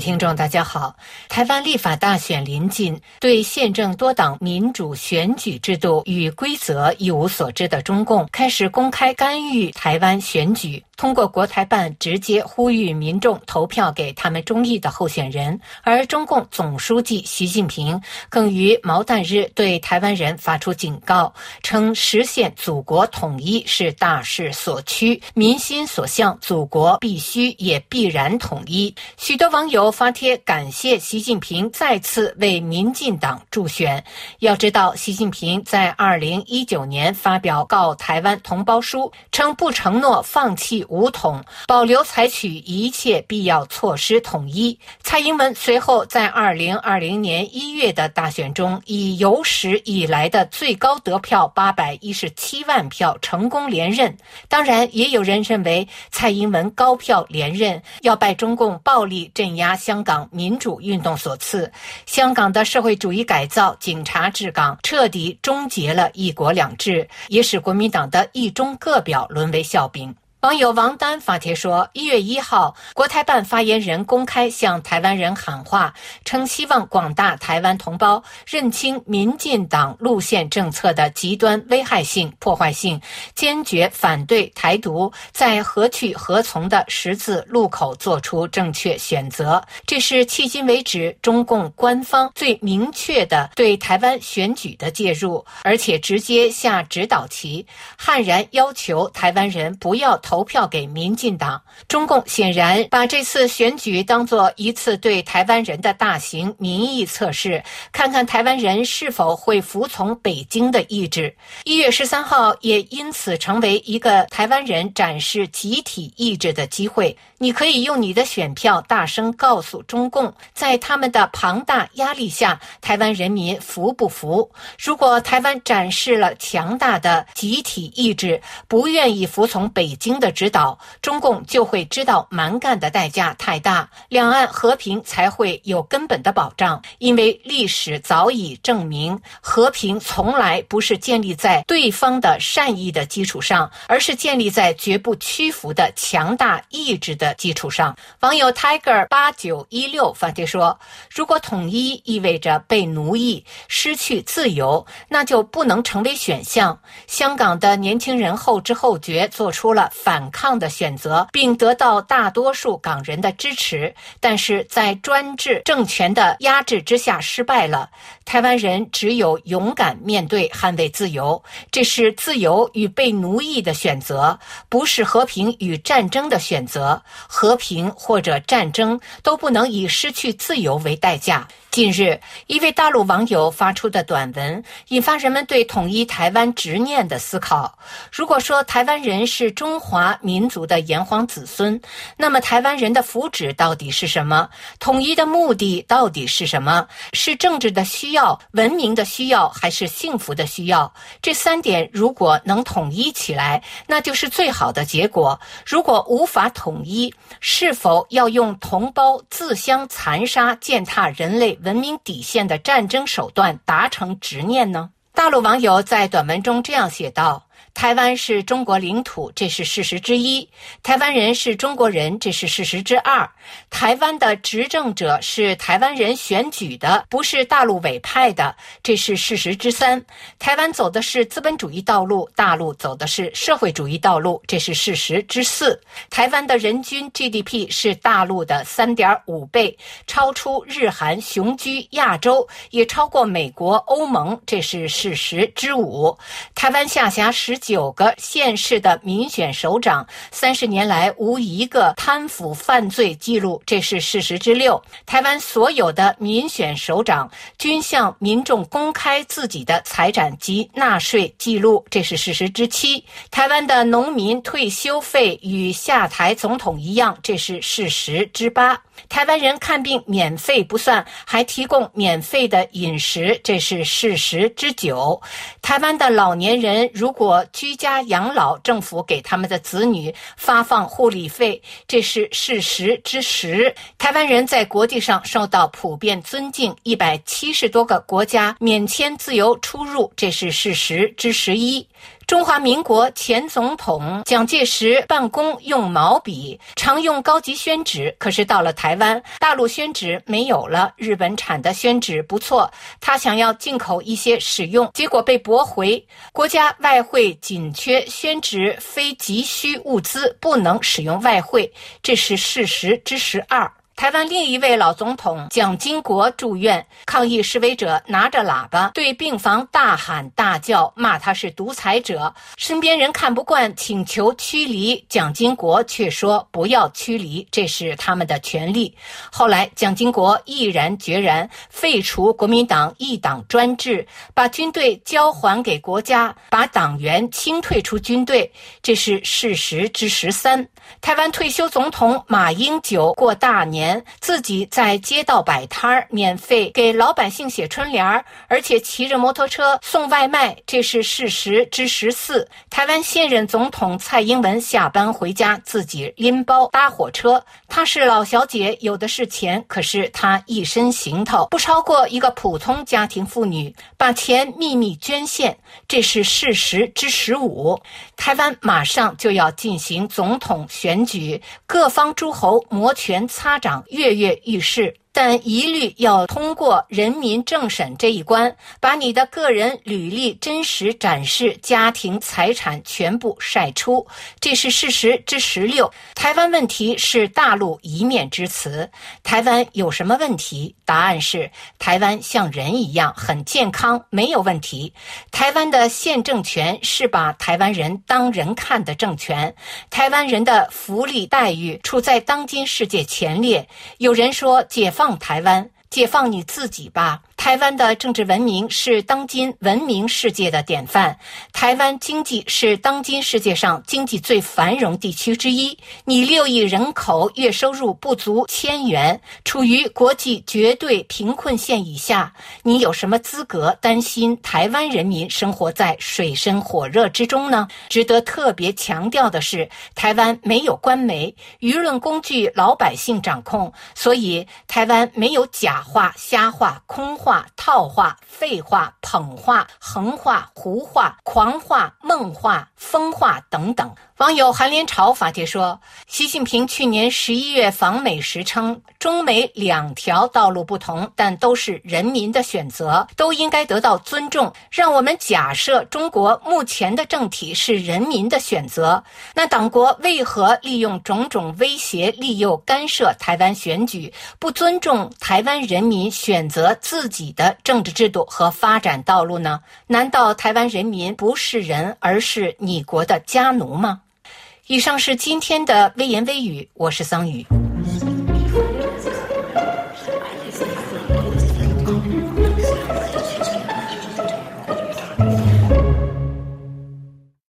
听众，大家好。台湾立法大选临近，对宪政多党民主选举制度与规则一无所知的中共，开始公开干预台湾选举。通过国台办直接呼吁民众投票给他们中意的候选人，而中共总书记习近平更于毛旦日对台湾人发出警告，称实现祖国统一是大势所趋，民心所向，祖国必须也必然统一。许多网友发帖感谢习近平再次为民进党助选。要知道，习近平在二零一九年发表告台湾同胞书，称不承诺放弃。武统，保留采取一切必要措施统一。蔡英文随后在二零二零年一月的大选中，以有史以来的最高得票八百一十七万票成功连任。当然，也有人认为蔡英文高票连任要拜中共暴力镇压香港民主运动所赐。香港的社会主义改造、警察治港，彻底终结了一国两制，也使国民党的一中各表沦为笑柄。网友王丹发帖说：“一月一号，国台办发言人公开向台湾人喊话，称希望广大台湾同胞认清民进党路线政策的极端危害性、破坏性，坚决反对台独，在何去何从的十字路口做出正确选择。这是迄今为止中共官方最明确的对台湾选举的介入，而且直接下指导棋，悍然要求台湾人不要。”投票给民进党，中共显然把这次选举当作一次对台湾人的大型民意测试，看看台湾人是否会服从北京的意志。一月十三号也因此成为一个台湾人展示集体意志的机会。你可以用你的选票大声告诉中共，在他们的庞大压力下，台湾人民服不服？如果台湾展示了强大的集体意志，不愿意服从北京。的指导，中共就会知道蛮干的代价太大，两岸和平才会有根本的保障。因为历史早已证明，和平从来不是建立在对方的善意的基础上，而是建立在绝不屈服的强大意志的基础上。网友 Tiger 八九一六发帖说：“如果统一意味着被奴役、失去自由，那就不能成为选项。香港的年轻人后知后觉做出了。”反抗的选择，并得到大多数港人的支持，但是在专制政权的压制之下失败了。台湾人只有勇敢面对，捍卫自由，这是自由与被奴役的选择，不是和平与战争的选择。和平或者战争都不能以失去自由为代价。近日，一位大陆网友发出的短文引发人们对统一台湾执念的思考。如果说台湾人是中华民族的炎黄子孙，那么台湾人的福祉到底是什么？统一的目的到底是什么？是政治的需要、文明的需要，还是幸福的需要？这三点如果能统一起来，那就是最好的结果。如果无法统一，是否要用同胞自相残杀、践踏人类？文明底线的战争手段达成执念呢？大陆网友在短文中这样写道。台湾是中国领土，这是事实之一；台湾人是中国人，这是事实之二；台湾的执政者是台湾人选举的，不是大陆委派的，这是事实之三；台湾走的是资本主义道路，大陆走的是社会主义道路，这是事实之四；台湾的人均 GDP 是大陆的三点五倍，超出日韩，雄居亚洲，也超过美国、欧盟，这是事实之五；台湾下辖十几。九个县市的民选首长，三十年来无一个贪腐犯罪记录，这是事实之六。台湾所有的民选首长均向民众公开自己的财产及纳税记录，这是事实之七。台湾的农民退休费与下台总统一样，这是事实之八。台湾人看病免费不算，还提供免费的饮食，这是事实之九。台湾的老年人如果居家养老，政府给他们的子女发放护理费，这是事实之十。台湾人在国际上受到普遍尊敬，一百七十多个国家免签自由出入，这是事实之十一。中华民国前总统蒋介石办公用毛笔，常用高级宣纸。可是到了台湾，大陆宣纸没有了，日本产的宣纸不错，他想要进口一些使用，结果被驳回。国家外汇紧缺，宣纸非急需物资，不能使用外汇，这是事实之十二。台湾另一位老总统蒋经国住院，抗议示威者拿着喇叭对病房大喊大叫，骂他是独裁者。身边人看不惯，请求驱离蒋经国，却说不要驱离，这是他们的权利。后来蒋经国毅然决然废除国民党一党专制，把军队交还给国家，把党员清退出军队，这是事实之十三。台湾退休总统马英九过大年。自己在街道摆摊儿，免费给老百姓写春联儿，而且骑着摩托车送外卖，这是事实之十四。台湾现任总统蔡英文下班回家自己拎包搭火车，她是老小姐，有的是钱，可是她一身行头不超过一个普通家庭妇女，把钱秘密捐献，这是事实之十五。台湾马上就要进行总统选举，各方诸侯摩拳擦掌。跃跃欲试。但一律要通过人民政审这一关，把你的个人履历真实展示，家庭财产全部晒出，这是事实之十六。台湾问题是大陆一面之词，台湾有什么问题？答案是台湾像人一样很健康，没有问题。台湾的现政权是把台湾人当人看的政权，台湾人的福利待遇处在当今世界前列。有人说解放。放台湾，解放你自己吧。台湾的政治文明是当今文明世界的典范。台湾经济是当今世界上经济最繁荣地区之一。你六亿人口，月收入不足千元，处于国际绝对贫困线以下，你有什么资格担心台湾人民生活在水深火热之中呢？值得特别强调的是，台湾没有官媒，舆论工具老百姓掌控，所以台湾没有假话、瞎话、空话。话套话、废话、捧话、横话、胡话、狂话、梦话、疯话等等。网友韩连朝发帖说：“习近平去年十一月访美时称，中美两条道路不同，但都是人民的选择，都应该得到尊重。让我们假设中国目前的政体是人民的选择，那党国为何利用种种威胁、利诱干涉台湾选举，不尊重台湾人民选择自己的政治制度和发展道路呢？难道台湾人民不是人，而是你国的家奴吗？”以上是今天的微言微语，我是桑榆。